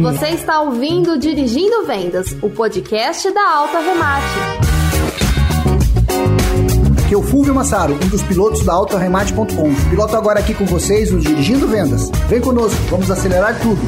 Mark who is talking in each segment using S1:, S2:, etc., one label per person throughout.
S1: Você está ouvindo Dirigindo Vendas, o podcast da Alta Remate.
S2: Aqui é o Fulvio Massaro, um dos pilotos da AutoRemate.com. Piloto agora aqui com vocês o Dirigindo Vendas. Vem conosco, vamos acelerar tudo.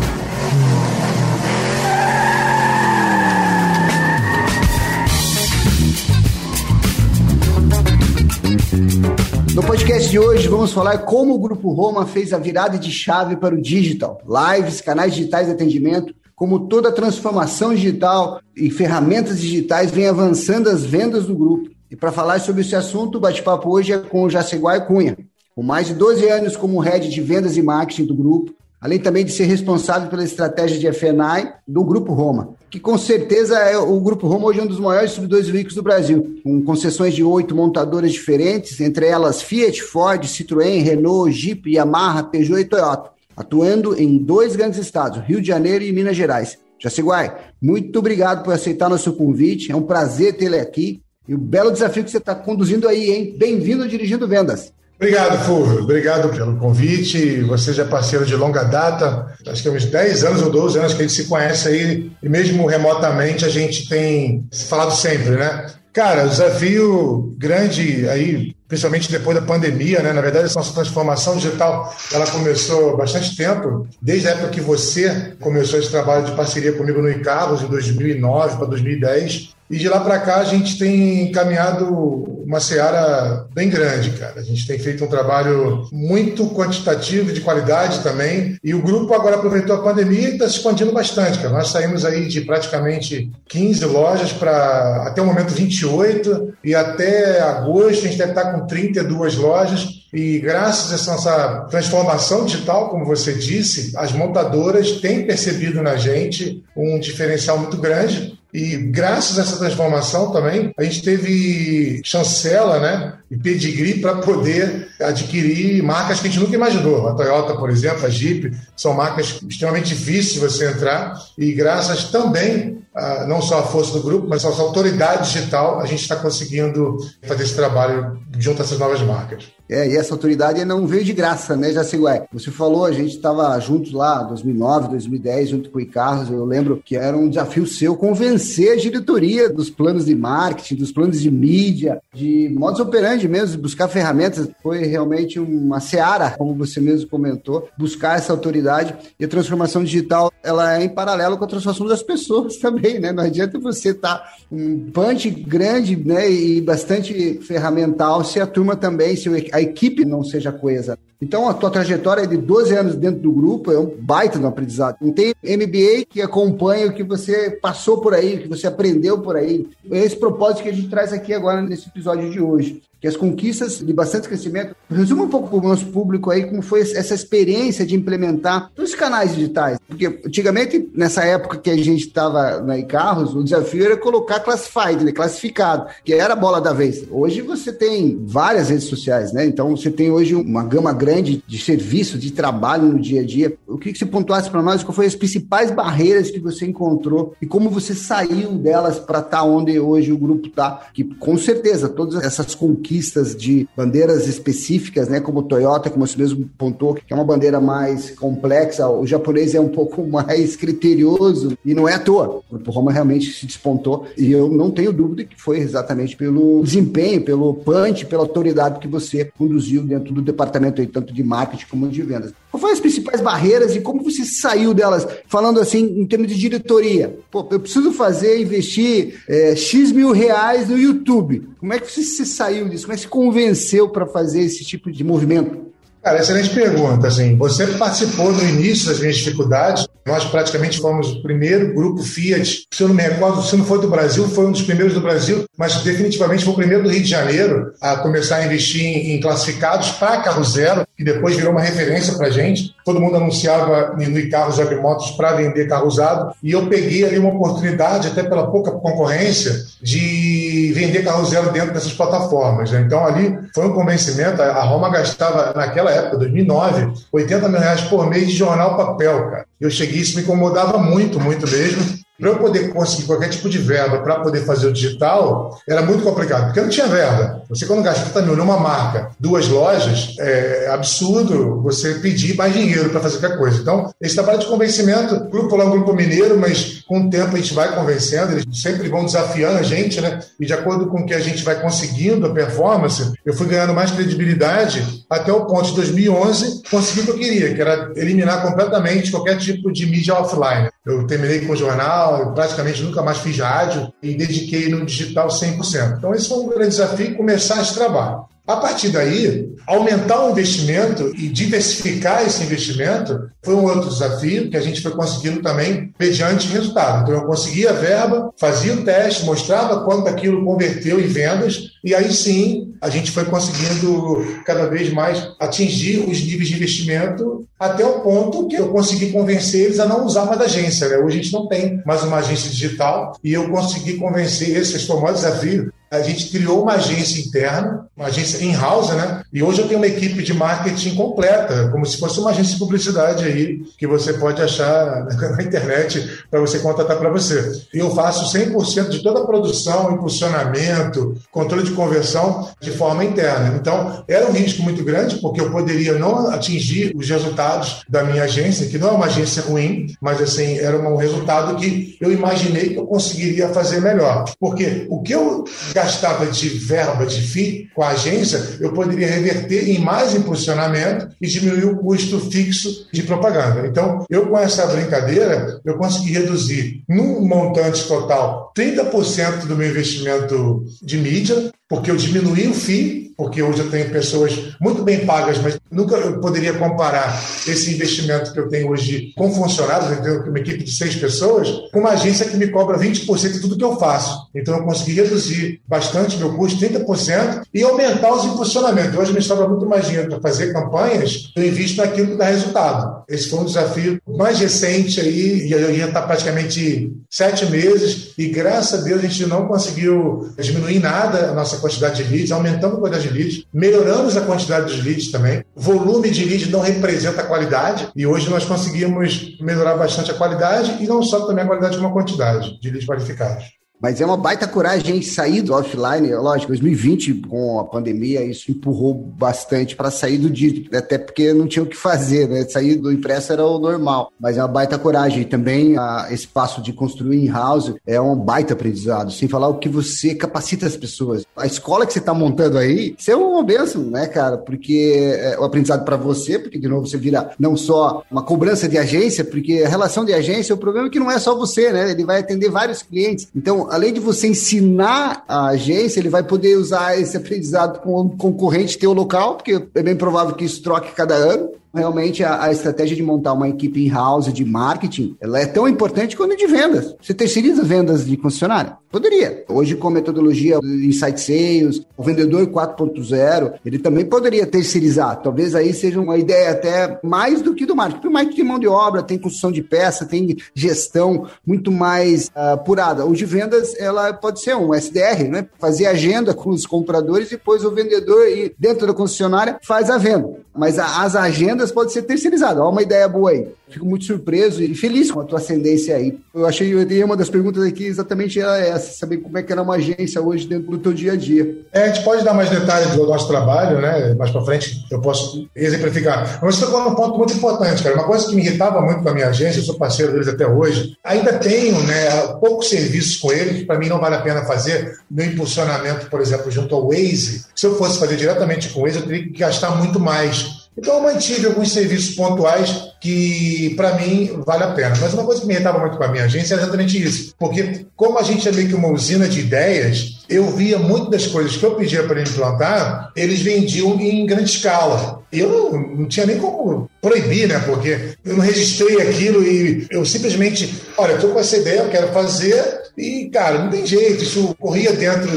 S2: De hoje vamos falar como o Grupo Roma fez a virada de chave para o digital. Lives, canais digitais de atendimento, como toda a transformação digital e ferramentas digitais vem avançando as vendas do grupo. E para falar sobre esse assunto, o bate-papo hoje é com o Jaceguai Cunha. Com mais de 12 anos como head de vendas e marketing do grupo, além também de ser responsável pela estratégia de FNI do Grupo Roma, que com certeza é o Grupo Roma hoje é um dos maiores distribuidores de veículos do Brasil, com concessões de oito montadoras diferentes, entre elas Fiat, Ford, Citroën, Renault, Jeep, Yamaha, Peugeot e Toyota, atuando em dois grandes estados, Rio de Janeiro e Minas Gerais. Jaciguai, muito obrigado por aceitar nosso convite, é um prazer tê-lo aqui e o belo desafio que você está conduzindo aí, hein? Bem-vindo ao Dirigindo Vendas.
S3: Obrigado, Fulvio. Obrigado pelo convite. Você já é parceiro de longa data. Acho que é uns 10 anos ou 12 anos que a gente se conhece aí. E mesmo remotamente a gente tem falado sempre, né? Cara, o desafio grande aí, principalmente depois da pandemia, né? Na verdade, essa nossa transformação digital, ela começou há bastante tempo, desde a época que você começou esse trabalho de parceria comigo no Icarros, em 2009 para 2010. E de lá para cá a gente tem caminhado uma seara bem grande, cara. A gente tem feito um trabalho muito quantitativo, de qualidade também. E o grupo agora aproveitou a pandemia e está se expandindo bastante, cara. Nós saímos aí de praticamente 15 lojas para até o momento 28 e até agosto a gente deve estar com 32 lojas. E graças a essa transformação digital, como você disse, as montadoras têm percebido na gente um diferencial muito grande e graças a essa transformação também, a gente teve chancela né, e pedigree para poder adquirir marcas que a gente nunca imaginou. A Toyota, por exemplo, a Jeep, são marcas extremamente difíceis de você entrar. E graças também, a, não só à força do grupo, mas à autoridade digital, a gente está conseguindo fazer esse trabalho junto a essas novas marcas.
S2: É, e essa autoridade não veio de graça, né, Jaciguai? Você falou, a gente estava juntos lá, 2009, 2010, junto com o Carlos. Eu lembro que era um desafio seu convencer a diretoria dos planos de marketing, dos planos de mídia, de modus operandi mesmo, buscar ferramentas. Foi realmente uma seara, como você mesmo comentou, buscar essa autoridade. E a transformação digital, ela é em paralelo com a transformação das pessoas também, né? Não adianta você estar tá um punch grande, né, e bastante ferramental se a turma também, se a equipe não seja coesa. Então, a tua trajetória de 12 anos dentro do grupo é um baita no aprendizado. Não tem MBA que acompanha o que você passou por aí, o que você aprendeu por aí. É esse propósito que a gente traz aqui agora nesse episódio de hoje que as conquistas de bastante crescimento. Resuma um pouco para o nosso público aí como foi essa experiência de implementar os canais digitais. Porque antigamente, nessa época que a gente estava na carros, o desafio era colocar classified, né? classificado, que era a bola da vez. Hoje você tem várias redes sociais, né? Então você tem hoje uma gama grande de serviço, de trabalho no dia a dia. O que, você pontuasse para nós? Qual foi as principais barreiras que você encontrou e como você saiu delas para estar tá onde hoje o grupo está? Que com certeza todas essas conquistas de bandeiras específicas, né, como Toyota, como você mesmo pontou, que é uma bandeira mais complexa, o japonês é um pouco mais criterioso e não é à toa. O Grupo Roma realmente se despontou e eu não tenho dúvida que foi exatamente pelo desempenho, pelo punch, pela autoridade que você conduziu dentro do departamento aí, tanto de marketing como de vendas. Qual foram as principais barreiras e como você saiu delas? Falando assim, em termos de diretoria. Pô, eu preciso fazer, investir é, X mil reais no YouTube. Como é que você, você saiu disso? Como é que se convenceu para fazer esse tipo de movimento?
S3: Cara, excelente pergunta. Assim, você participou no início das minhas dificuldades. Nós praticamente fomos o primeiro grupo Fiat. Se eu não me recordo, se não foi do Brasil, foi um dos primeiros do Brasil, mas definitivamente foi o primeiro do Rio de Janeiro a começar a investir em classificados para carro zero, que depois virou uma referência para gente. Todo mundo anunciava no Carros Motos para vender carro usado. E eu peguei ali uma oportunidade, até pela pouca concorrência, de vender carro zero dentro dessas plataformas. Né? Então ali foi um convencimento. A Roma gastava naquela época, 2009, 80 mil reais por mês de jornal papel, cara. Eu cheguei, isso me incomodava muito, muito mesmo. Para eu poder conseguir qualquer tipo de verba para poder fazer o digital, era muito complicado, porque eu não tinha verba. Você, quando gasta 30 mil numa marca, duas lojas, é absurdo você pedir mais dinheiro para fazer qualquer coisa. Então, esse trabalho de convencimento, grupo lá um grupo mineiro, mas com o tempo a gente vai convencendo, eles sempre vão desafiando a gente, né? E de acordo com que a gente vai conseguindo a performance, eu fui ganhando mais credibilidade até o ponto de 2011 consegui o que eu queria, que era eliminar completamente qualquer tipo de mídia offline. Eu terminei com o jornal, praticamente nunca mais fiz rádio e dediquei no digital 100%. Então, esse foi um grande desafio, começar esse trabalho. A partir daí, aumentar o investimento e diversificar esse investimento foi um outro desafio que a gente foi conseguindo também mediante resultado. Então, eu conseguia a verba, fazia o teste, mostrava quanto aquilo converteu em vendas, e aí sim a gente foi conseguindo cada vez mais atingir os níveis de investimento até o ponto que eu consegui convencer eles a não usar mais agência. Né? Hoje a gente não tem mais uma agência digital e eu consegui convencer, esse foi o maior desafio, a gente criou uma agência interna, uma agência in-house, né? E hoje eu tenho uma equipe de marketing completa, como se fosse uma agência de publicidade aí, que você pode achar na internet para você contratar para você. E eu faço 100% de toda a produção, impulsionamento, controle de conversão de forma interna. Então, era um risco muito grande, porque eu poderia não atingir os resultados da minha agência, que não é uma agência ruim, mas assim, era um resultado que eu imaginei que eu conseguiria fazer melhor. Porque o que eu gastava de verba de FII com a agência, eu poderia reverter em mais impulsionamento e diminuir o custo fixo de propaganda. Então, eu com essa brincadeira, eu consegui reduzir num montante total 30% do meu investimento de mídia, porque eu diminuí o FII porque hoje eu tenho pessoas muito bem pagas, mas nunca eu poderia comparar esse investimento que eu tenho hoje com funcionários, eu tenho uma equipe de seis pessoas, com uma agência que me cobra 20% de tudo que eu faço. Então eu consegui reduzir bastante meu custo, 30%, e aumentar os impulsionamentos. Hoje me sobra muito mais dinheiro para fazer campanhas, eu invisto naquilo que dá resultado. Esse foi um desafio mais recente aí, e já está praticamente sete meses, e graças a Deus a gente não conseguiu diminuir nada a nossa quantidade de leads, aumentando a quantidade de leads, melhoramos a quantidade dos leads também. Volume de leads não representa a qualidade e hoje nós conseguimos melhorar bastante a qualidade e não só também a qualidade como a quantidade de leads qualificados.
S2: Mas é uma baita coragem sair do offline. Lógico, 2020, com a pandemia, isso empurrou bastante para sair do digital, até porque não tinha o que fazer, né? Sair do impresso era o normal. Mas é uma baita coragem. E também a, esse passo de construir in-house é um baita aprendizado, sem falar o que você capacita as pessoas. A escola que você está montando aí, isso é uma bênção, né, cara? Porque é o aprendizado para você, porque de novo você vira não só uma cobrança de agência, porque a relação de agência, o problema é que não é só você, né? Ele vai atender vários clientes. Então, além de você ensinar a agência, ele vai poder usar esse aprendizado com o concorrente teu local, porque é bem provável que isso troque cada ano. Realmente, a, a, estratégia de montar uma equipe in-house de marketing, ela é tão importante quanto de vendas. Você terceiriza vendas de concessionária? Poderia. Hoje, com a metodologia Insight Sales, o vendedor 4.0, ele também poderia terceirizar. Talvez aí seja uma ideia até mais do que do marketing. Porque o marketing tem mão de obra, tem construção de peça, tem gestão muito mais uh, apurada. O de vendas, ela pode ser um SDR, né? Fazer agenda com os compradores e depois o vendedor, e dentro da concessionária, faz a venda. Mas a, as agendas podem ser terceirizadas. Olha uma ideia boa aí. Fico muito surpreso e feliz com a tua ascendência aí. Eu achei, eu dei uma das perguntas aqui exatamente era essa, saber como é que era uma agência hoje dentro do teu dia a dia.
S3: É, a gente pode dar mais detalhes do nosso trabalho, né? Mais para frente eu posso exemplificar. Mas você tocou num ponto muito importante, cara. Uma coisa que me irritava muito com a minha agência, eu sou parceiro deles até hoje, ainda tenho, né, poucos serviços com eles que para mim não vale a pena fazer. Meu impulsionamento, por exemplo, junto ao Waze, se eu fosse fazer diretamente com o Waze, eu teria que gastar muito mais. Então eu mantive alguns serviços pontuais que, para mim, vale a pena. Mas uma coisa que me irritava muito com a minha agência é exatamente isso. Porque, como a gente é meio que uma usina de ideias, eu via muitas das coisas que eu pedia para implantar, eles vendiam em grande escala. Eu não, não tinha nem como proibir, né? Porque eu não registrei aquilo e eu simplesmente, olha, estou com essa ideia, eu quero fazer, e, cara, não tem jeito, isso corria dentro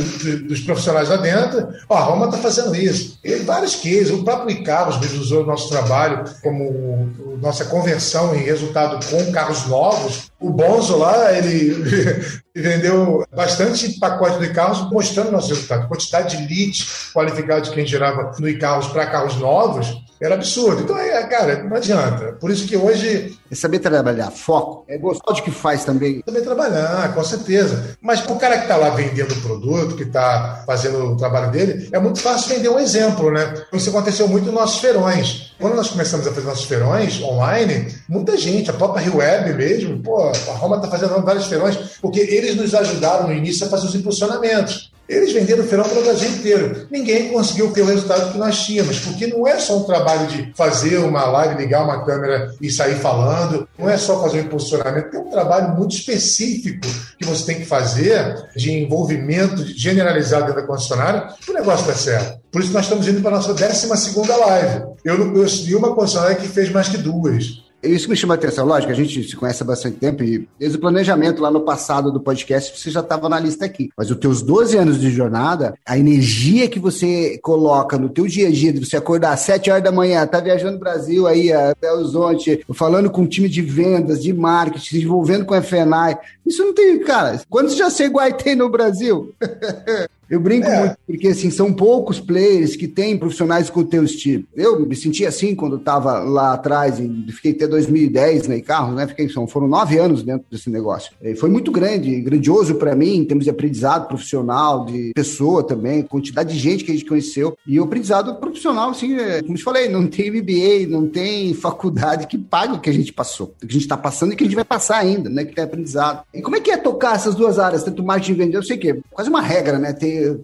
S3: dos profissionais lá dentro. Ó, a Roma está fazendo isso. E vários cases, o próprio Icarus usou o nosso trabalho como nossa conversão em resultado com carros novos. O Bonzo lá, ele vendeu bastante pacote do Icarus mostrando nosso resultado. Quantidade de leads qualificados que a gente gerava no Icarus para carros novos Era absurdo. Então, é, cara, não adianta. Por isso que hoje.
S2: É saber trabalhar, foco. É gostar de que faz também.
S3: Saber trabalhar, com certeza. Mas o cara que está lá vendendo o produto, que está fazendo o trabalho dele, é muito fácil vender um exemplo, né? Isso aconteceu muito nos nossos feirões. Quando nós começamos a fazer nossos feirões online, muita gente, a própria Rio Web mesmo, pô, a Roma está fazendo vários feirões, porque eles nos ajudaram no início a fazer os impulsionamentos. Eles venderam o para o Brasil inteiro. Ninguém conseguiu ter o resultado que nós tínhamos, porque não é só um trabalho de fazer uma live, ligar uma câmera e sair falando, não é só fazer um impulsionamento, tem um trabalho muito específico que você tem que fazer de envolvimento generalizado dentro da concessionária para o negócio dar certo. Por isso nós estamos indo para a nossa 12 live. Eu não conheci uma concessionária que fez mais que duas.
S2: Isso me chama a atenção. Lógico, a gente se conhece há bastante tempo e desde o planejamento lá no passado do podcast você já estava na lista aqui. Mas os teus 12 anos de jornada, a energia que você coloca no teu dia a dia, de você acordar às 7 horas da manhã, tá viajando no Brasil aí, até o Horizonte, falando com um time de vendas, de marketing, se envolvendo com a FNAI. Isso não tem, cara. Quantos já sei igual tem no Brasil? Eu brinco é. muito, porque assim, são poucos players que têm profissionais com o teu estilo. Eu me senti assim quando estava lá atrás, e fiquei até 2010 na Icarros, né? Fiquei, foram nove anos dentro desse negócio. E foi muito grande, grandioso para mim, em termos de aprendizado profissional, de pessoa também, quantidade de gente que a gente conheceu. E o aprendizado profissional, assim, é, como eu te falei, não tem MBA, não tem faculdade que pague o que a gente passou, o que a gente está passando e que a gente vai passar ainda, né? Que tem aprendizado. E como é que é tocar essas duas áreas, tanto marketing e vender? Eu sei que é quase uma regra, né?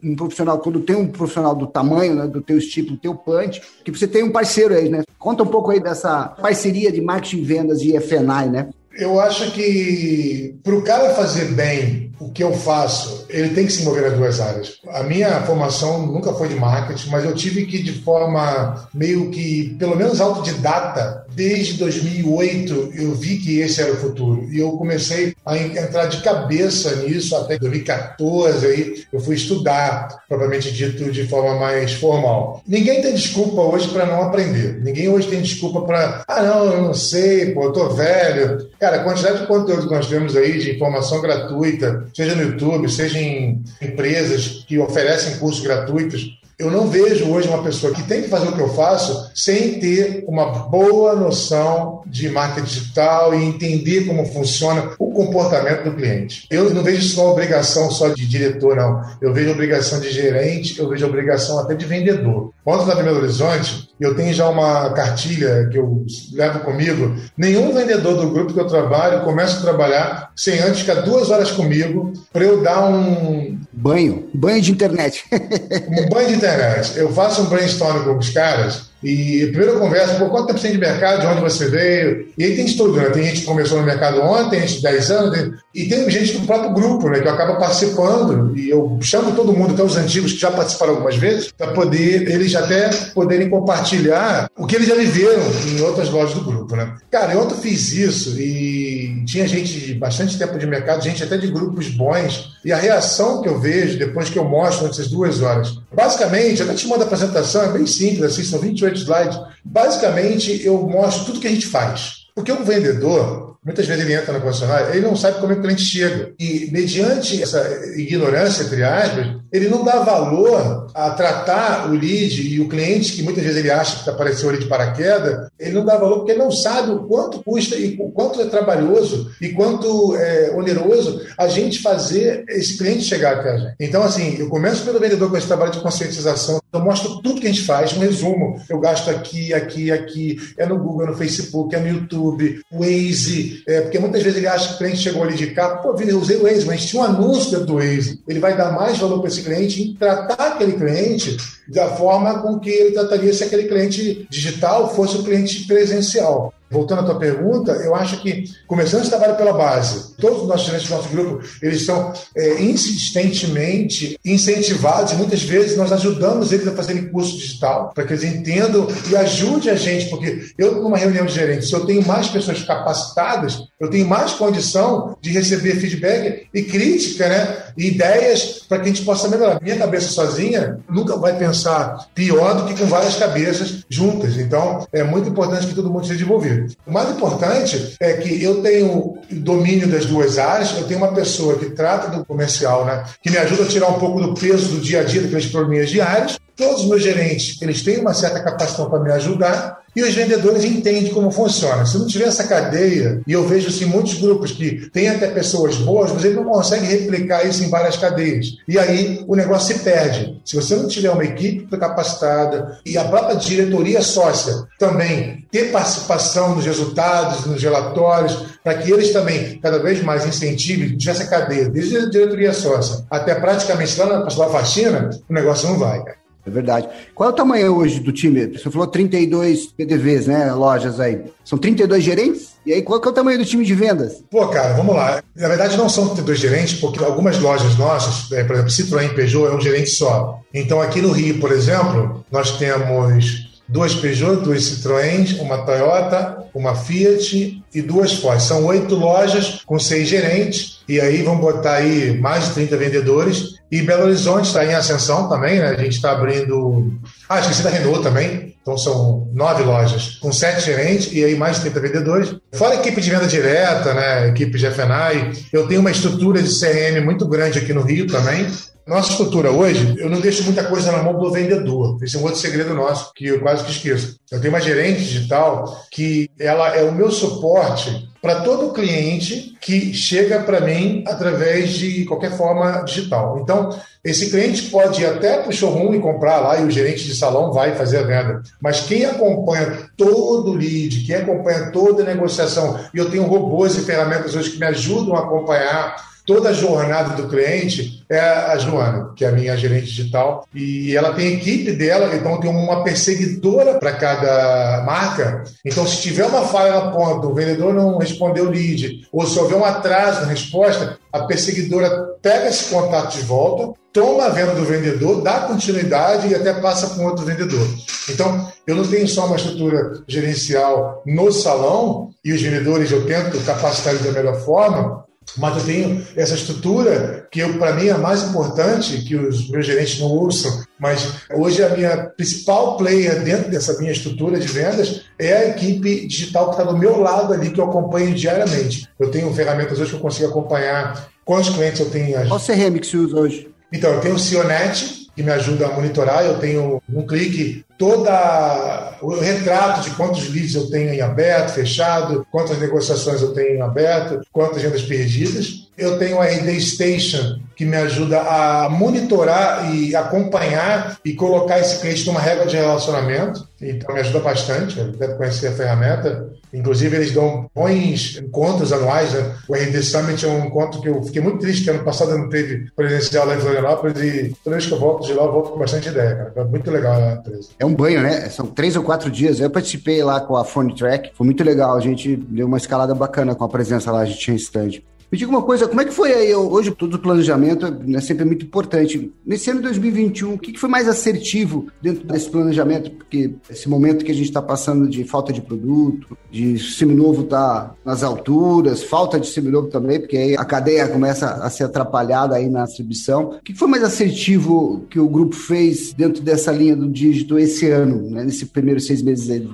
S2: Um profissional, quando tem um profissional do tamanho, né, do teu estilo, do teu punch, que você tem um parceiro aí, né? Conta um pouco aí dessa parceria de marketing, vendas e FNI, né?
S3: Eu acho que para o cara fazer bem o que eu faço, ele tem que se mover nas duas áreas. A minha formação nunca foi de marketing, mas eu tive que, de forma meio que, pelo menos autodidata, desde 2008 eu vi que esse era o futuro. E eu comecei a entrar de cabeça nisso até 2014. Aí eu fui estudar, propriamente dito, de forma mais formal. Ninguém tem desculpa hoje para não aprender. Ninguém hoje tem desculpa para, ah, não, eu não sei, pô, eu tô velho. Cara, a quantidade de conteúdo que nós temos aí de informação gratuita, seja no YouTube, seja em empresas que oferecem cursos gratuitos, eu não vejo hoje uma pessoa que tem que fazer o que eu faço sem ter uma boa noção de marketing digital e entender como funciona o comportamento do cliente. Eu não vejo como obrigação só de diretor, não. Eu vejo obrigação de gerente, eu vejo obrigação até de vendedor. Ontem na Belo Horizonte, eu tenho já uma cartilha que eu levo comigo. Nenhum vendedor do grupo que eu trabalho começa a trabalhar sem antes ficar duas horas comigo para eu dar um.
S2: Banho. Banho de internet.
S3: um banho de internet. Eu faço um brainstorm com os caras e primeiro eu converso, por quanto tempo você tem de mercado, de onde você veio? E aí tem de tudo, né? Tem gente que começou no mercado ontem, tem gente de 10 anos, tem... e tem gente do próprio grupo, né? Que acaba participando, e eu chamo todo mundo, até os antigos que já participaram algumas vezes, para poder, eles até poderem compartilhar o que eles já viveram em outras lojas do grupo, né? Cara, eu ontem fiz isso e tinha gente de bastante tempo de mercado, gente até de grupos bons, e a reação que eu vejo depois que eu mostro nessas duas horas. Basicamente, até te mando a apresentação, é bem simples, assim, são 28 slides. Basicamente, eu mostro tudo que a gente faz. Porque um vendedor, Muitas vezes ele entra na concessionária, ele não sabe como é que o cliente chega. E, mediante essa ignorância, entre aspas, ele não dá valor a tratar o lead e o cliente, que muitas vezes ele acha que apareceu ali de paraquedas, ele não dá valor porque ele não sabe o quanto custa e o quanto é trabalhoso e quanto é oneroso a gente fazer esse cliente chegar até a gente. Então, assim, eu começo pelo vendedor com esse trabalho de conscientização, eu mostro tudo que a gente faz, um resumo. Eu gasto aqui, aqui, aqui, é no Google, é no Facebook, é no YouTube, Waze, é, porque muitas vezes ele acha que o cliente chegou ali de carro, pô, eu usei o Waze, mas tinha um anúncio dentro do Waze. Ele vai dar mais valor para esse cliente em tratar aquele cliente da forma com que ele trataria se aquele cliente digital fosse o cliente presencial. Voltando à tua pergunta, eu acho que, começando esse trabalho pela base, todos os nossos gerentes do nosso grupo, eles são é, insistentemente incentivados, e muitas vezes nós ajudamos eles a fazerem curso digital, para que eles entendam e ajudem a gente, porque eu, numa reunião de gerentes, se eu tenho mais pessoas capacitadas, eu tenho mais condição de receber feedback e crítica, né, e ideias para que a gente possa melhorar. Minha cabeça sozinha nunca vai pensar pior do que com várias cabeças juntas. Então, é muito importante que todo mundo seja envolvido. O mais importante é que eu tenho domínio das duas áreas, eu tenho uma pessoa que trata do comercial, né, que me ajuda a tirar um pouco do peso do dia a dia, daqueles probleminhas diários, todos os meus gerentes, eles têm uma certa capacitação para me ajudar e os vendedores entendem como funciona. Se não tiver essa cadeia, e eu vejo assim, muitos grupos que têm até pessoas boas, mas eles não conseguem replicar isso em várias cadeias. E aí o negócio se perde. Se você não tiver uma equipe capacitada e a própria diretoria sócia também ter participação nos resultados, nos relatórios, para que eles também cada vez mais incentivem essa cadeia, desde a diretoria sócia até praticamente lá na, na faxina, o negócio não vai, cara.
S2: É verdade. Qual é o tamanho hoje do time? Você falou 32 PDVs, né? Lojas aí. São 32 gerentes? E aí, qual é o tamanho do time de vendas?
S3: Pô, cara, vamos lá. Na verdade, não são 32 gerentes, porque algumas lojas nossas, é, por exemplo, Citroën Peugeot é um gerente só. Então, aqui no Rio, por exemplo, nós temos duas Peugeot, duas Citroëns, uma Toyota, uma Fiat e duas Ford. São oito lojas com seis gerentes, e aí vamos botar aí mais de 30 vendedores. E Belo Horizonte está em ascensão também, né? A gente está abrindo. Ah, esqueci da Renault também. Então são nove lojas, com sete gerentes e aí mais de 30 vendedores. Fora a equipe de venda direta, né? Equipe de FNAI. Eu tenho uma estrutura de CRM muito grande aqui no Rio também. Nossa estrutura hoje, eu não deixo muita coisa na mão do vendedor. Esse é um outro segredo nosso, que eu quase que esqueço. Eu tenho uma gerente digital que ela é o meu suporte para todo cliente que chega para mim através de qualquer forma digital. Então, esse cliente pode ir até para o showroom e comprar lá e o gerente de salão vai fazer a venda. Mas quem acompanha todo o lead, quem acompanha toda a negociação, e eu tenho robôs e ferramentas hoje que me ajudam a acompanhar toda a jornada do cliente é a Joana, que é a minha gerente digital, e ela tem equipe dela, então tem uma perseguidora para cada marca. Então, se tiver uma falha na ponta, o vendedor não respondeu o lead, ou se houver um atraso na resposta, a perseguidora pega esse contato de volta, toma a venda do vendedor, dá continuidade e até passa para um outro vendedor. Então, eu não tenho só uma estrutura gerencial no salão, e os vendedores eu tento capacitar da melhor forma, mas eu tenho essa estrutura que para mim é a mais importante, que os meus gerentes não ouçam, mas hoje a minha principal player dentro dessa minha estrutura de vendas é a equipe digital que está do meu lado ali, que eu acompanho diariamente. Eu tenho ferramentas hoje que eu consigo acompanhar quantos clientes eu tenho.
S2: Qual CRM que você usa hoje?
S3: Então, eu tenho o Cionet, que me ajuda a monitorar. Eu tenho um clique toda o retrato de quantos leads eu tenho em aberto, fechado, quantas negociações eu tenho em aberto, quantas vendas perdidas. Eu tenho a RD Station, que me ajuda a monitorar e acompanhar e colocar esse cliente numa regra de relacionamento. Então, me ajuda bastante. Deve conhecer a ferramenta. Inclusive, eles dão bons encontros anuais. Né? O RD Summit é um encontro que eu fiquei muito triste, que ano passado não teve presencial lá em Florianópolis e toda vez que eu volto de lá, eu volto com bastante ideia. Cara. É muito legal a empresa.
S2: É um banho, né? São três ou quatro dias. Eu participei lá com a Phone Track. Foi muito legal. A gente deu uma escalada bacana com a presença lá. A gente tinha stand. Me diga uma coisa, como é que foi aí? Hoje todo o planejamento é sempre muito importante. Nesse ano de 2021, o que foi mais assertivo dentro desse planejamento? Porque esse momento que a gente está passando de falta de produto, de seminovo tá nas alturas, falta de seminovo também, porque aí a cadeia começa a ser atrapalhada aí na distribuição. O que foi mais assertivo que o grupo fez dentro dessa linha do dígito esse ano, né, nesses primeiros seis meses aí?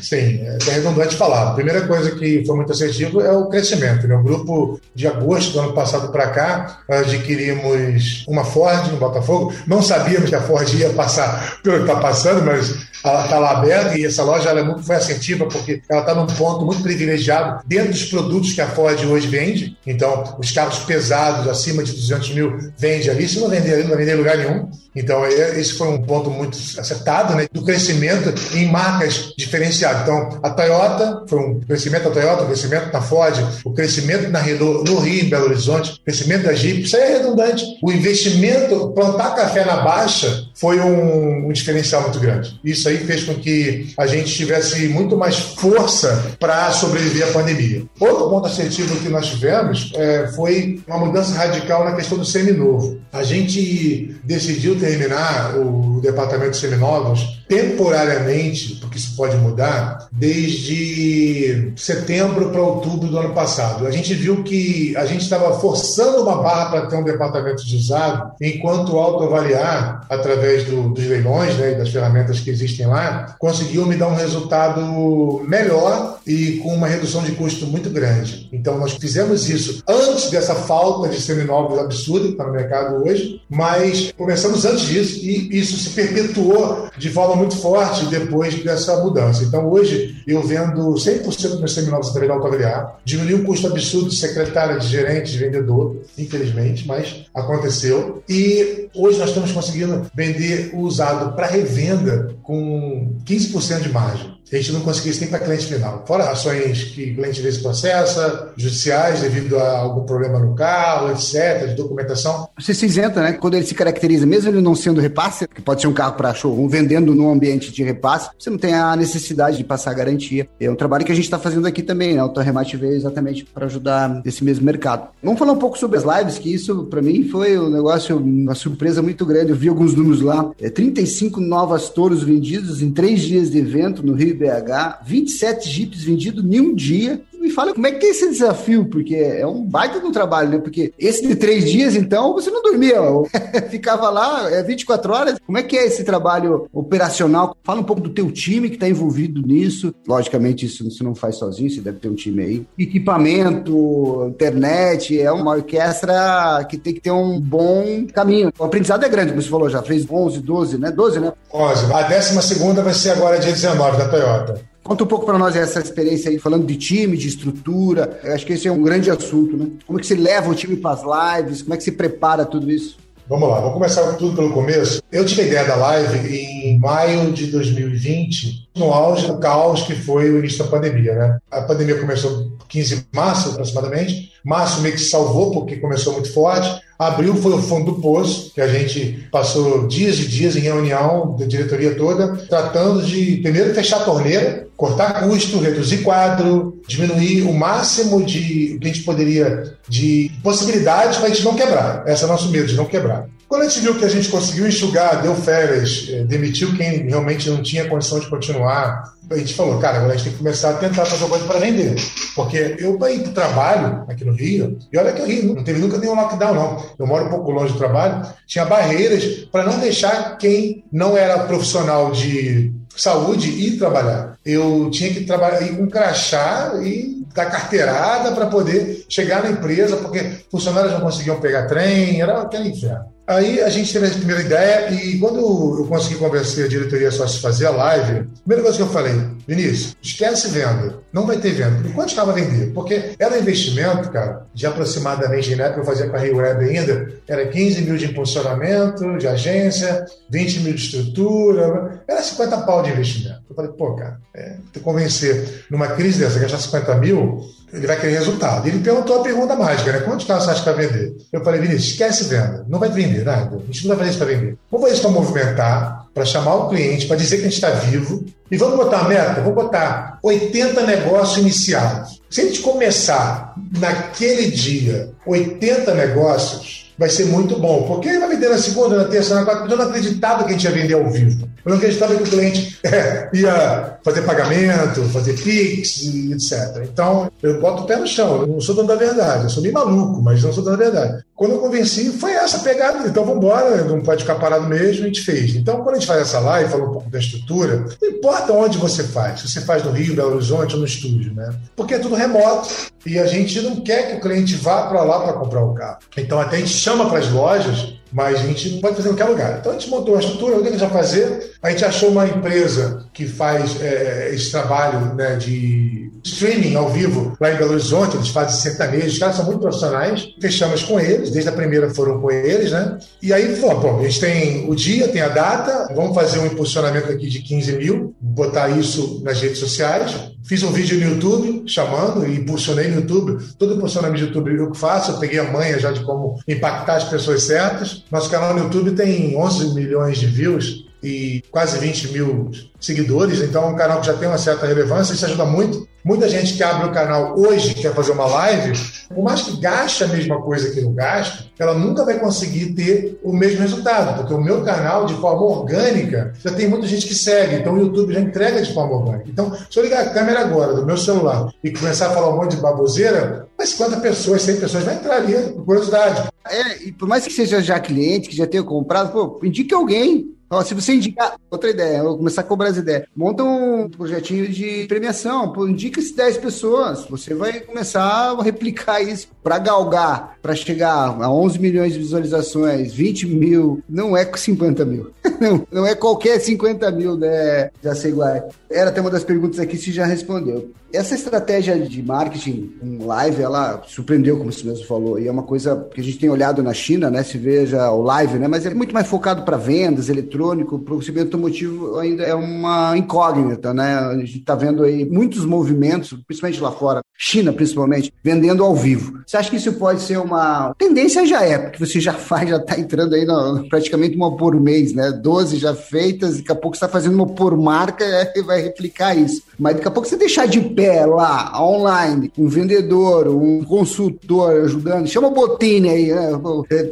S3: Sim, é redundante falar. A primeira coisa que foi muito assertivo é o crescimento. Né? O grupo de agosto do ano passado para cá, adquirimos uma Ford no Botafogo. Não sabíamos que a Ford ia passar pelo que está passando, mas ela está lá aberta e essa loja ela é muito, foi assertiva porque ela está num ponto muito privilegiado dentro dos produtos que a Ford hoje vende. Então, os carros pesados, acima de 200 mil, vende ali. Se não vender não vai vender em lugar nenhum. Então, é, esse foi um ponto muito acertado né, do crescimento em marcas diferenciadas. Então, a Toyota foi um crescimento da Toyota, um crescimento da Ford, o crescimento na Renault no Rio, em Belo Horizonte, o crescimento da Jeep. Isso aí é redundante. O investimento, plantar café na Baixa foi um, um diferencial muito grande. Isso aí fez com que a gente tivesse muito mais força para sobreviver à pandemia. Outro ponto assertivo que nós tivemos é, foi uma mudança radical na questão do seminovo. A gente decidiu terminar o departamento de seminovos temporariamente, porque isso pode mudar, desde setembro para outubro do ano passado. A gente viu que a gente estava forçando uma barra para ter um departamento de usado, enquanto o autoavaliar, através do, dos leilões né, das ferramentas que existem lá, conseguiu me dar um resultado melhor e com uma redução de custo muito grande. Então, nós fizemos isso antes dessa falta de seminovos absurda que está no mercado hoje, mas começamos antes disso e isso se perpetuou de forma muito forte depois dessa mudança. Então, hoje, eu vendo 100% dos meus seminovos através da autoavaliar, diminui um custo absurdo de secretária, de gerente, de vendedor, infelizmente, mas aconteceu. E hoje nós estamos conseguindo vender o usado para revenda com 15% de margem a gente não conseguia isso nem para cliente final. Fora ações que o cliente às vezes processa, judiciais devido a algum problema no carro, etc., de documentação.
S2: Você se isenta, né? Quando ele se caracteriza, mesmo ele não sendo repasse, que pode ser um carro para showroom, vendendo num ambiente de repasse, você não tem a necessidade de passar garantia. É um trabalho que a gente está fazendo aqui também, né? O Torremate veio exatamente para ajudar nesse mesmo mercado. Vamos falar um pouco sobre as lives, que isso para mim foi um negócio, uma surpresa muito grande. Eu vi alguns números lá. É 35 novas touros vendidos em três dias de evento no Rio BH, 27 jipes vendidos em um dia me fala como é que é esse desafio, porque é um baita do trabalho, né? Porque esse de três dias, então, você não dormia, ficava lá é 24 horas. Como é que é esse trabalho operacional? Fala um pouco do teu time que está envolvido nisso. Logicamente, isso você não faz sozinho, você deve ter um time aí. Equipamento, internet, é uma orquestra que tem que ter um bom caminho. O aprendizado é grande, como você falou, já fez 11, 12, né? 12, né?
S3: 11. A décima segunda vai ser agora dia 19 da Toyota.
S2: Conta um pouco para nós essa experiência aí, falando de time, de estrutura. Eu acho que esse é um grande assunto, né? Como é que você leva o time para as lives? Como é que se prepara tudo isso?
S3: Vamos lá, vamos começar tudo pelo começo. Eu tive a ideia da live em maio de 2020, no auge do caos que foi o início da pandemia, né? A pandemia começou 15 de março, aproximadamente. Março meio que salvou, porque começou muito forte. Abril foi o fundo do poço, que a gente passou dias e dias em reunião da diretoria toda, tratando de, primeiro, fechar a torneira, cortar custo, reduzir quadro, diminuir o máximo de que a gente poderia de possibilidades para a gente não quebrar. Esse é o nosso medo, de não quebrar. Quando a gente viu que a gente conseguiu enxugar, deu férias, eh, demitiu quem realmente não tinha condição de continuar, a gente falou, cara, agora a gente tem que começar a tentar fazer coisa para vender. Porque eu para ir para o trabalho aqui no Rio, e olha que o Rio não teve nunca nenhum lockdown, não. Eu moro um pouco longe do trabalho, tinha barreiras para não deixar quem não era profissional de saúde ir trabalhar. Eu tinha que trabalhar ir com crachá e dar carteirada para poder chegar na empresa, porque funcionários não conseguiam pegar trem, era aquele inferno. Aí a gente teve a primeira ideia e quando eu consegui convencer a diretoria só se fazer a live, a primeira coisa que eu falei, Vinícius, esquece venda, não vai ter venda. Por quanto estava a vender? Porque era investimento, cara, de aproximadamente, na época eu fazia carreira web ainda, era 15 mil de impulsionamento, de agência, 20 mil de estrutura, era 50 pau de investimento. Eu falei, pô, cara, é, te convencer numa crise dessa, gastar 50 mil, ele vai querer resultado. Ele perguntou a pergunta mágica, né? Quantos carros você acha que vai vender? Eu falei, Vinícius, esquece venda. Não vai vender nada. A gente não vai fazer isso para vender. Vamos fazer isso para movimentar, para chamar o cliente, para dizer que a gente está vivo. E vamos botar a meta? Vamos botar 80 negócios iniciados. Se a gente começar naquele dia 80 negócios, vai ser muito bom. Porque ele vai vender na segunda, na terça, na quarta. Eu não acreditava que a gente ia vender ao vivo. Eu não acreditava que o cliente ia fazer pagamento, fazer Pix e etc. Então, eu boto o pé no chão. Eu não sou dono da verdade. Eu sou meio maluco, mas não sou dono da verdade. Quando eu convenci, foi essa pegada. Então, vamos embora. Não pode ficar parado mesmo. A gente fez. Então, quando a gente faz essa live, falou um pouco da estrutura, não importa onde você faz. Se você faz no Rio, Belo Horizonte ou no estúdio, né? Porque é tudo remoto. E a gente não quer que o cliente vá para lá para comprar o carro. Então, até a gente chama para as lojas mas a gente não pode fazer em qualquer lugar. Então a gente montou uma estrutura, o que a gente vai fazer? A gente achou uma empresa que faz é, esse trabalho né, de streaming ao vivo lá em Belo Horizonte, eles fazem sertanejos, os caras são muito profissionais. Fechamos com eles, desde a primeira foram com eles, né? E aí, bom, a gente tem o dia, tem a data, vamos fazer um impulsionamento aqui de 15 mil, botar isso nas redes sociais. Fiz um vídeo no YouTube chamando e impulsionei no YouTube. Todo impulsionamento de YouTube eu que faço, eu peguei a manha já de como impactar as pessoas certas. Nosso canal no YouTube tem 11 milhões de views e quase 20 mil seguidores, então é um canal que já tem uma certa relevância, isso ajuda muito. Muita gente que abre o canal hoje quer fazer uma live, por mais que gaste a mesma coisa que eu gasto, ela nunca vai conseguir ter o mesmo resultado, porque o meu canal, de forma orgânica, já tem muita gente que segue, então o YouTube já entrega de forma orgânica. Então, se eu ligar a câmera agora do meu celular e começar a falar um monte de baboseira, mas 50 pessoas, 100 pessoas vai entrar ali, por curiosidade.
S2: É, e por mais que seja já cliente, que já tenha comprado, pô, indique alguém Ó, se você indicar, outra ideia, vou começar a cobrar as ideias. Monta um projetinho de premiação, indica se 10 pessoas. Você vai começar a replicar isso para galgar, para chegar a 11 milhões de visualizações, 20 mil. Não é 50 mil. Não, não é qualquer 50 mil, né, Jaceguai? Era até uma das perguntas aqui, se já respondeu. Essa estratégia de marketing em live, ela surpreendeu, como você mesmo falou, e é uma coisa que a gente tem olhado na China, né? Se veja o live, né? Mas é muito mais focado para vendas, eletrônico, procedimento automotivo ainda é uma incógnita, né? A gente está vendo aí muitos movimentos, principalmente lá fora, China principalmente, vendendo ao vivo. Você acha que isso pode ser uma tendência já é, porque você já faz, já está entrando aí no, praticamente uma por mês, né? 12 já feitas, daqui a pouco você está fazendo uma por marca e vai replicar isso. Mas daqui a pouco você deixar de pé lá, online, um vendedor, um consultor ajudando, chama o Botini aí, né?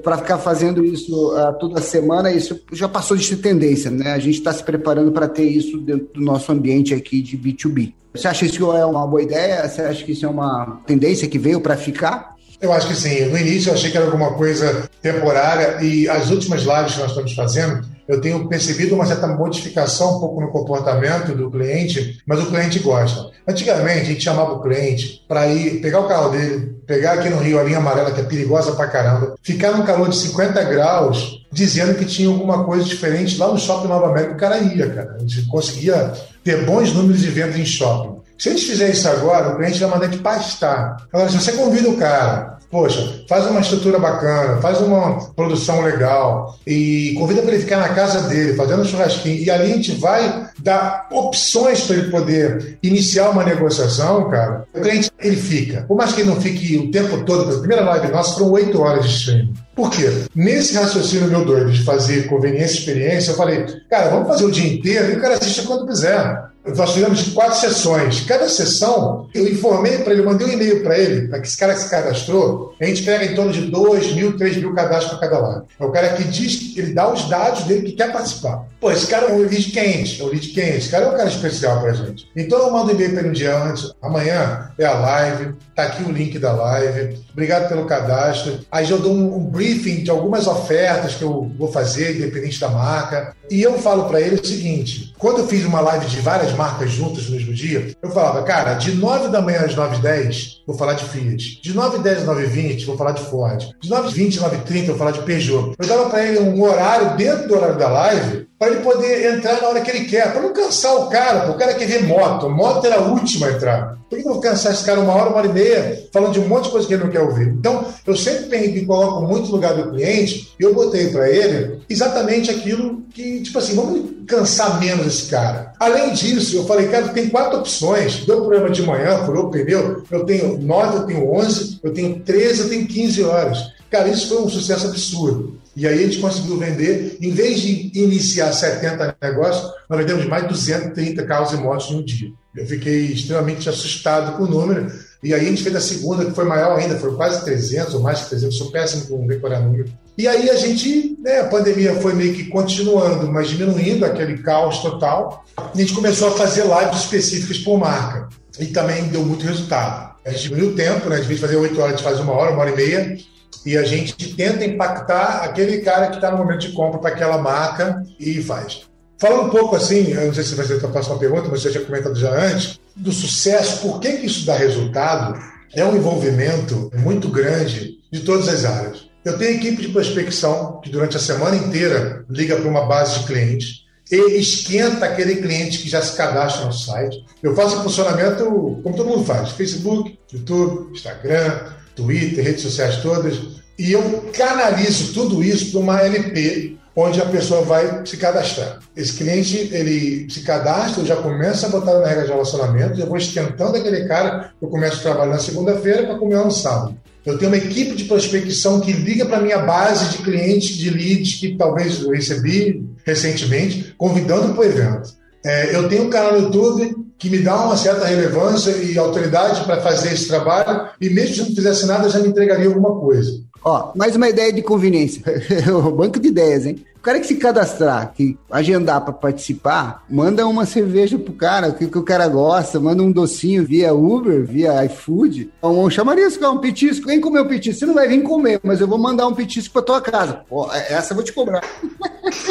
S2: Para ficar fazendo isso uh, toda semana, isso já passou de ser tendência, né? A gente está se preparando para ter isso dentro do nosso ambiente aqui de B2B. Você acha que isso é uma boa ideia? Você acha que isso é uma tendência que veio para ficar?
S3: Eu acho que sim. No início eu achei que era alguma coisa temporária e as últimas lives que nós estamos fazendo, eu tenho percebido uma certa modificação um pouco no comportamento do cliente, mas o cliente gosta. Antigamente, a gente chamava o cliente para ir pegar o carro dele, pegar aqui no Rio a linha amarela, que é perigosa pra caramba, ficar num calor de 50 graus, dizendo que tinha alguma coisa diferente lá no Shopping Nova América. O cara ia, cara. A gente conseguia ter bons números de vendas em shopping. Se a gente fizer isso agora, o cliente vai mandar de pastar. Agora, se você convida o cara, poxa, faz uma estrutura bacana, faz uma produção legal e convida para ele ficar na casa dele, fazendo churrasquinho, e ali a gente vai dar opções para ele poder iniciar uma negociação, cara, o cliente ele fica. Por mais que ele não fique o tempo todo, a primeira live nossa foram oito horas de streaming. Por quê? Nesse raciocínio meu doido de fazer conveniência e experiência, eu falei, cara, vamos fazer o dia inteiro e o cara assiste quando quiser. Nós fizemos quatro sessões. Cada sessão, eu informei para ele, mandei um e-mail para ele, para que esse cara que se cadastrou, a gente pega em torno de 2 mil, 3 mil cadastros para cada lado. É o cara que diz, ele dá os dados dele que quer participar. Pô, esse cara é um lead quente, é um lead quente, esse cara é um cara especial para gente. Então eu mando um e-mail para ele um dia antes, amanhã é a live, tá aqui o link da live, obrigado pelo cadastro. Aí eu dou um, um briefing de algumas ofertas que eu vou fazer, independente da marca. E eu falo para ele o seguinte: quando eu fiz uma live de várias marcas juntas no mesmo dia, eu falava, cara, de 9 da manhã às 9 h 10, vou falar de Fiat. De 9 h 10 às 9 h 20, vou falar de Ford. De 9 h 20 às 9 h 30, vou falar de Peugeot. Eu dava para ele um horário dentro do horário da live para ele poder entrar na hora que ele quer, para não cansar o cara, o cara quer ver moto, moto era a última a entrar. Por que eu vou cansar esse cara uma hora, uma hora e meia, falando de um monte de coisa que ele não quer ouvir? Então, eu sempre me coloco muito no lugar do cliente e eu botei para ele exatamente aquilo que, tipo assim, vamos cansar menos esse cara. Além disso, eu falei, cara, tem quatro opções. Deu problema de manhã, furou o pneu, eu tenho nove, eu tenho onze, eu tenho treze, eu tenho quinze horas. Cara, isso foi um sucesso absurdo. E aí a gente conseguiu vender, em vez de iniciar 70 negócios, nós vendemos mais de 230 carros e motos em um dia. Eu fiquei extremamente assustado com o número. E aí a gente fez a segunda, que foi maior ainda, foi quase 300 ou mais que 300, sou péssimo com decorar número. E aí a gente, né, a pandemia foi meio que continuando, mas diminuindo aquele caos total. A gente começou a fazer lives específicas por marca. E também deu muito resultado. A gente diminuiu o tempo, né? De vez de fazer 8 horas, a gente faz uma hora, uma hora e meia e a gente tenta impactar aquele cara que está no momento de compra para aquela marca e faz. Fala um pouco assim, eu não sei se vai ser a próxima pergunta, mas você tinha comentado já antes, do sucesso, por que, que isso dá resultado? É um envolvimento muito grande de todas as áreas. Eu tenho equipe de prospecção que durante a semana inteira liga para uma base de clientes e esquenta aquele cliente que já se cadastra no site. Eu faço funcionamento como todo mundo faz: Facebook, YouTube, Instagram, Twitter, redes sociais todas, e eu canalizo tudo isso para uma LP, onde a pessoa vai se cadastrar. Esse cliente, ele se cadastra, já começa a botar na regra de relacionamento, eu vou esquentando aquele cara, eu começo a trabalhar na segunda-feira para comer no sábado. Eu tenho uma equipe de prospecção que liga para a minha base de clientes, de leads que talvez eu recebi recentemente, convidando para o evento. É, eu tenho um canal no YouTube que me dá uma certa relevância e autoridade para fazer esse trabalho, e mesmo se não fizesse nada, já me entregaria alguma coisa.
S2: Ó, mais uma ideia de conveniência. o banco de ideias, hein? O cara que se cadastrar, que agendar para participar, manda uma cerveja pro cara, que, que o cara gosta, manda um docinho via Uber, via iFood. Então, chamaria isso, um petisco. Vem comer um petisco. Você não vai vir comer, mas eu vou mandar um petisco pra tua casa. Pô, é, essa eu vou te cobrar.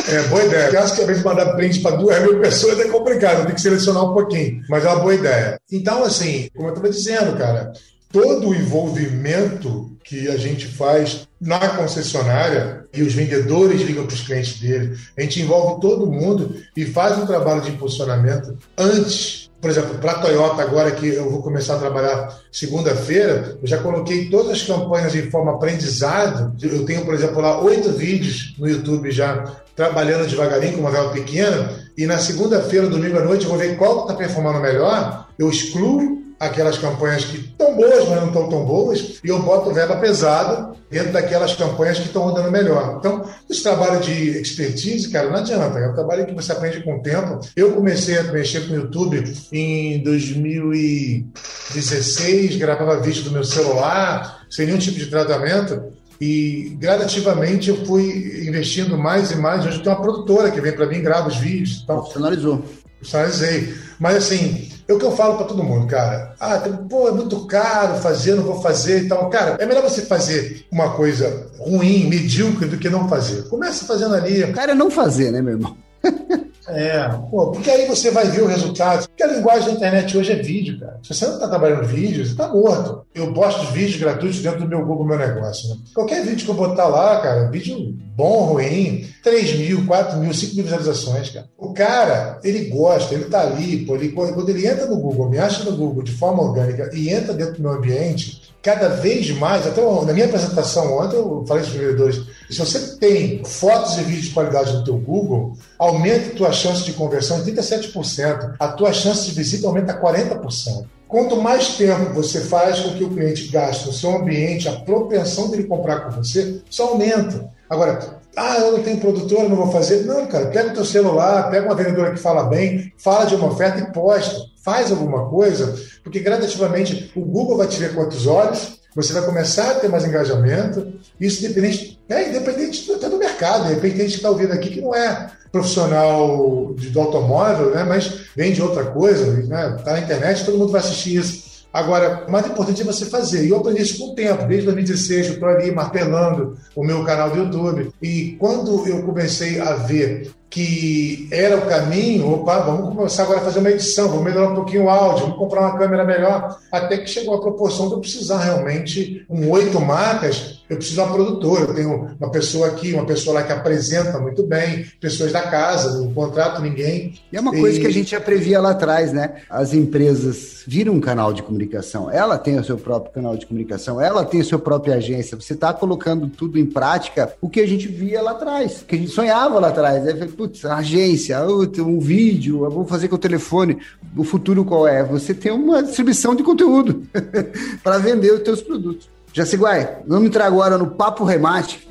S3: É, boa ideia. Eu acho que às vezes mandar print para duas mil pessoas é complicado, tem que selecionar um pouquinho. Mas é uma boa ideia. Então, assim, como eu estava dizendo, cara, todo o envolvimento que a gente faz na concessionária e os vendedores ligam para os clientes dele, a gente envolve todo mundo e faz um trabalho de impulsionamento antes. Por exemplo, para a Toyota, agora que eu vou começar a trabalhar segunda-feira, eu já coloquei todas as campanhas em forma aprendizado. Eu tenho, por exemplo, lá oito vídeos no YouTube já trabalhando devagarinho com uma vela pequena, e na segunda-feira, domingo à noite, eu vou ver qual está performando melhor. Eu excluo aquelas campanhas que estão boas, mas não estão tão boas, e eu boto verba pesada dentro daquelas campanhas que estão rodando melhor. Então, esse trabalho de expertise, cara, não adianta. É um trabalho que você aprende com o tempo. Eu comecei a mexer com o YouTube em 2016, gravava vídeo do meu celular, sem nenhum tipo de tratamento. E gradativamente eu fui investindo mais e mais. Hoje tem uma produtora que vem para mim, grava os vídeos.
S2: Então, Profissionalizou.
S3: Profissionalizei. Mas assim, é o que eu falo para todo mundo, cara. Ah, pô, é muito caro fazer, não vou fazer e tal. Cara, é melhor você fazer uma coisa ruim, medíocre, do que não fazer. Começa fazendo ali.
S2: O cara é não fazer, né, meu irmão?
S3: É, pô, porque aí você vai ver o resultado. Porque a linguagem da internet hoje é vídeo, cara. Se você não está trabalhando vídeo, você está morto. Eu posto vídeos gratuitos dentro do meu Google Meu Negócio. Né? Qualquer vídeo que eu botar lá, cara, vídeo bom, ruim, 3 mil, 4 mil, 5 mil visualizações, cara. O cara, ele gosta, ele tá ali, pô, ele, quando ele entra no Google, me acha no Google de forma orgânica e entra dentro do meu ambiente, cada vez mais, até na minha apresentação ontem, eu falei para os vendedores, se você tem fotos e vídeos de qualidade no teu Google, aumenta a tua chance de conversão em 37%, a tua chance de visita aumenta 40%. Quanto mais tempo você faz com que o cliente gaste no seu ambiente, a propensão dele comprar com você, isso aumenta. Agora, ah, eu não tenho produtora, não vou fazer. Não, cara, pega o teu celular, pega uma vendedora que fala bem, fala de uma oferta e posta. Faz alguma coisa, porque gradativamente o Google vai te ver quantos olhos, você vai começar a ter mais engajamento. Isso independente, é independente até do mercado. De repente, a gente está ouvindo aqui que não é profissional de, do automóvel, né, mas vende outra coisa, né, tá na internet, todo mundo vai assistir isso. Agora, o mais importante é você fazer. E eu aprendi isso com o tempo. Desde 2016, eu estou ali martelando o meu canal do YouTube. E quando eu comecei a ver que era o caminho, opa, vamos começar agora a fazer uma edição, vamos melhorar um pouquinho o áudio, vamos comprar uma câmera melhor, até que chegou a proporção de eu precisar realmente, um oito marcas, eu preciso de uma produtora, eu tenho uma pessoa aqui, uma pessoa lá que apresenta muito bem, pessoas da casa, não contrato ninguém.
S2: E é uma coisa e... que a gente já previa lá atrás, né? As empresas viram um canal de comunicação, ela tem o seu próprio canal de comunicação, ela tem a sua própria agência, você está colocando tudo em prática, o que a gente via lá atrás, que a gente sonhava lá atrás, né? Putz, agência, um vídeo, eu vou fazer com o telefone, o futuro qual é? Você tem uma distribuição de conteúdo para vender os seus produtos. Jaciguai, vamos entrar agora no Papo Remate.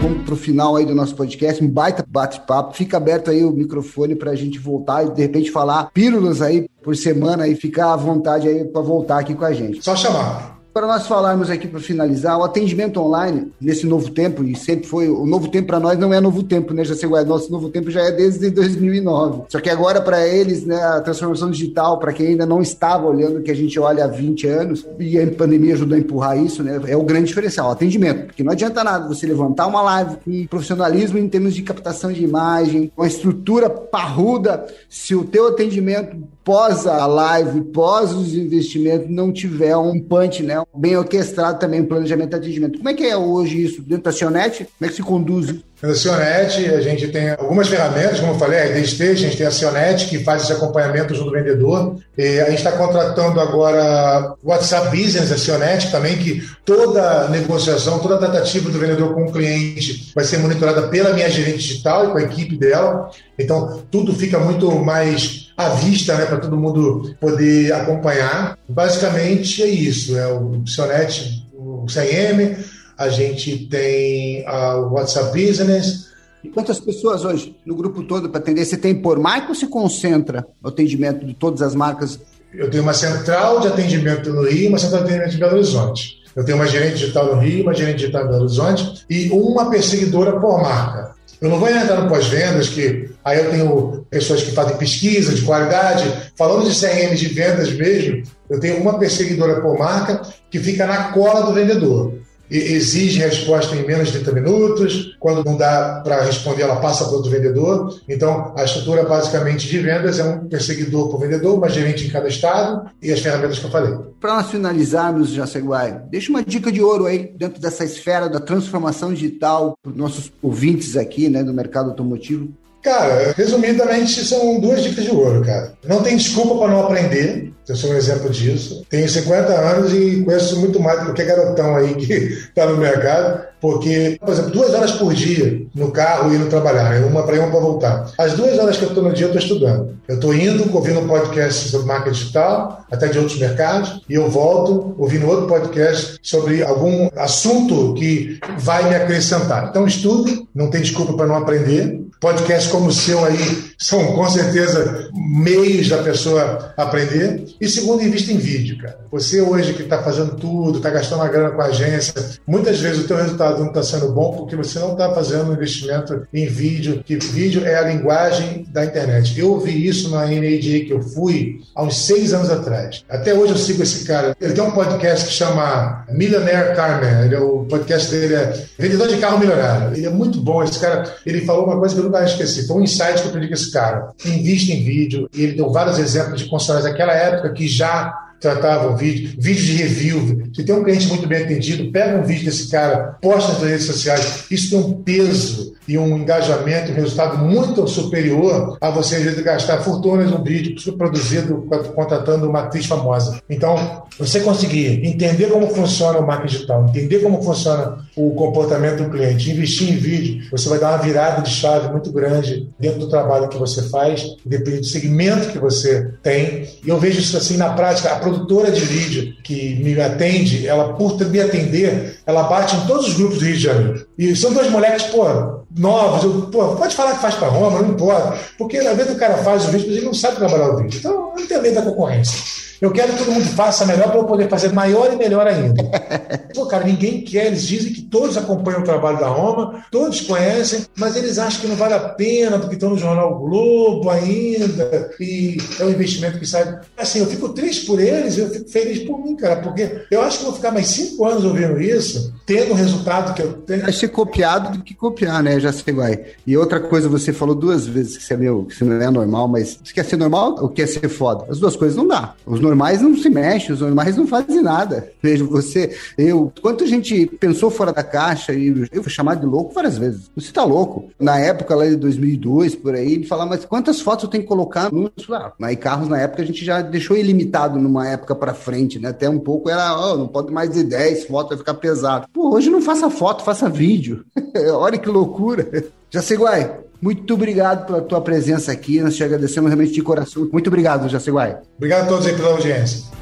S2: Vamos para o final aí do nosso podcast, um baita bate-papo. Fica aberto aí o microfone para a gente voltar e de repente falar pílulas aí por semana e ficar à vontade aí para voltar aqui com a gente.
S3: Só chamar
S2: para nós falarmos aqui para finalizar, o atendimento online nesse novo tempo, e sempre foi, o novo tempo para nós não é novo tempo, né, Jaciguai? Nosso novo tempo já é desde 2009. Só que agora, para eles, né, a transformação digital, para quem ainda não estava olhando que a gente olha há 20 anos, e a pandemia ajudou a empurrar isso, né, é o grande diferencial, o atendimento. Porque não adianta nada você levantar uma live com profissionalismo em termos de captação de imagem, uma estrutura parruda, se o teu atendimento pós a live, pós os investimentos, não tiver um punch, né? Bem orquestrado também, o planejamento de atendimento. Como é que é hoje isso dentro da Cionet? Como é que se conduz
S3: Na Cionet, a gente tem algumas ferramentas, como eu falei, a IDST, a gente tem a Cionet, que faz esse acompanhamento junto do vendedor. E a gente está contratando agora o WhatsApp Business, a Cionet também, que toda negociação, toda tratativa do vendedor com o cliente vai ser monitorada pela minha gerente digital e com a equipe dela. Então, tudo fica muito mais à vista, né, para todo mundo poder acompanhar. Basicamente é isso, é o Cionet, o CIM, a gente tem o WhatsApp Business.
S2: E quantas pessoas hoje no grupo todo para atender? Você tem por marca ou se concentra o atendimento de todas as marcas?
S3: Eu tenho uma central de atendimento no Rio e uma central de atendimento em Belo Horizonte. Eu tenho uma gerente digital no Rio, uma gerente digital em Belo Horizonte e uma perseguidora por marca. Eu não vou entrar no pós-vendas, que aí eu tenho pessoas que fazem pesquisa de qualidade. Falando de CRM de vendas mesmo, eu tenho uma perseguidora por marca que fica na cola do vendedor exige resposta em menos de 30 minutos. Quando não dá para responder, ela passa para outro vendedor. Então, a estrutura basicamente de vendas é um perseguidor por vendedor, uma gerente em cada estado e as ferramentas que eu falei.
S2: Para finalizarmos, Jaceguai, deixa uma dica de ouro aí dentro dessa esfera da transformação digital para os nossos ouvintes aqui né, do mercado automotivo.
S3: Cara, resumidamente, são duas dicas de ouro, cara. Não tem desculpa para não aprender. Eu sou um exemplo disso. Tenho 50 anos e conheço muito mais do que garotão aí que está no mercado, porque, por exemplo, duas horas por dia no carro indo trabalhar, né? uma para ir, uma para voltar. As duas horas que eu estou no dia, eu estou estudando. Eu estou indo, ouvindo um podcast sobre marca digital, até de outros mercados, e eu volto ouvindo outro podcast sobre algum assunto que vai me acrescentar. Então, estude, não tem desculpa para não aprender. Podcasts como o seu aí são, com certeza, meios da pessoa aprender. E segundo, invista em vídeo, cara. Você hoje que está fazendo tudo, está gastando uma grana com a agência, muitas vezes o teu resultado não está sendo bom porque você não está fazendo um investimento em vídeo, que vídeo é a linguagem da internet. Eu ouvi isso na NADA que eu fui há uns seis anos atrás. Até hoje eu sigo esse cara. Ele tem um podcast que chama Millionaire Carman. Ele é, o podcast dele é Vendedor de Carro Milionário. Ele é muito bom. Esse cara, ele falou uma coisa que eu nunca esqueci. Foi um insight que eu aprendi com esse cara. Invista em vídeo. E ele deu vários exemplos de concessionários daquela época que já tratavam vídeo, vídeo de review. Se tem um cliente muito bem atendido, pega um vídeo desse cara, posta nas redes sociais. Isso tem um peso e um engajamento, um resultado muito superior a você, gastar fortunas num vídeo produzido contratando uma atriz famosa. Então, você conseguir entender como funciona o marketing digital, entender como funciona o comportamento do cliente, investir em vídeo, você vai dar uma virada de chave muito grande dentro do trabalho que você faz, depende do segmento que você tem. E eu vejo isso assim na prática. A produtora de vídeo que me atende, ela, por me atender, ela bate em todos os grupos do Rio de Janeiro. E são dois moleques, pô, novos. Eu, pô, pode falar que faz para Roma, não importa. Porque às vezes o cara faz o vídeo, mas ele não sabe trabalhar o vídeo. Então, tem medo da concorrência. Eu quero que todo mundo faça melhor para eu poder fazer maior e melhor ainda. Pô, cara, ninguém quer. Eles dizem que todos acompanham o trabalho da Roma, todos conhecem, mas eles acham que não vale a pena porque estão no Jornal Globo ainda e é um investimento que sai. Assim, eu fico triste por eles, eu fico feliz por mim, cara, porque eu acho que vou ficar mais cinco anos ouvindo isso, tendo o resultado que eu tenho.
S2: Vai ser copiado do que copiar, né? Já sei, vai. E outra coisa, você falou duas vezes que isso é meu, que isso não é normal, mas você quer ser normal ou quer ser foda? As duas coisas não dá. Os normais não se mexem, os normais não fazem nada. Veja, você, eu, quanto a gente pensou fora da caixa e eu fui chamado de louco várias vezes. Você tá louco? Na época lá de 2002, por aí, ele falava, mas quantas fotos eu tenho que colocar no ah, Aí carros na época a gente já deixou ilimitado numa época para frente, né? Até um pouco era, oh, não pode mais de 10 fotos, vai ficar pesado. Pô, hoje não faça foto, faça vídeo. Olha que loucura. Já sei, Guai. Muito obrigado pela tua presença aqui. Nós te agradecemos realmente de coração. Muito obrigado, Jaceguai.
S3: Obrigado a todos aí pela audiência.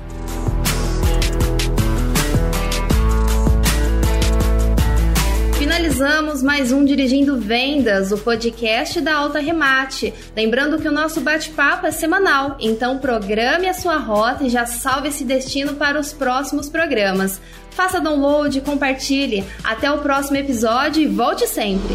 S1: Finalizamos mais um Dirigindo Vendas, o podcast da Alta Remate. Lembrando que o nosso bate-papo é semanal, então programe a sua rota e já salve esse destino para os próximos programas. Faça download, compartilhe. Até o próximo episódio e volte sempre!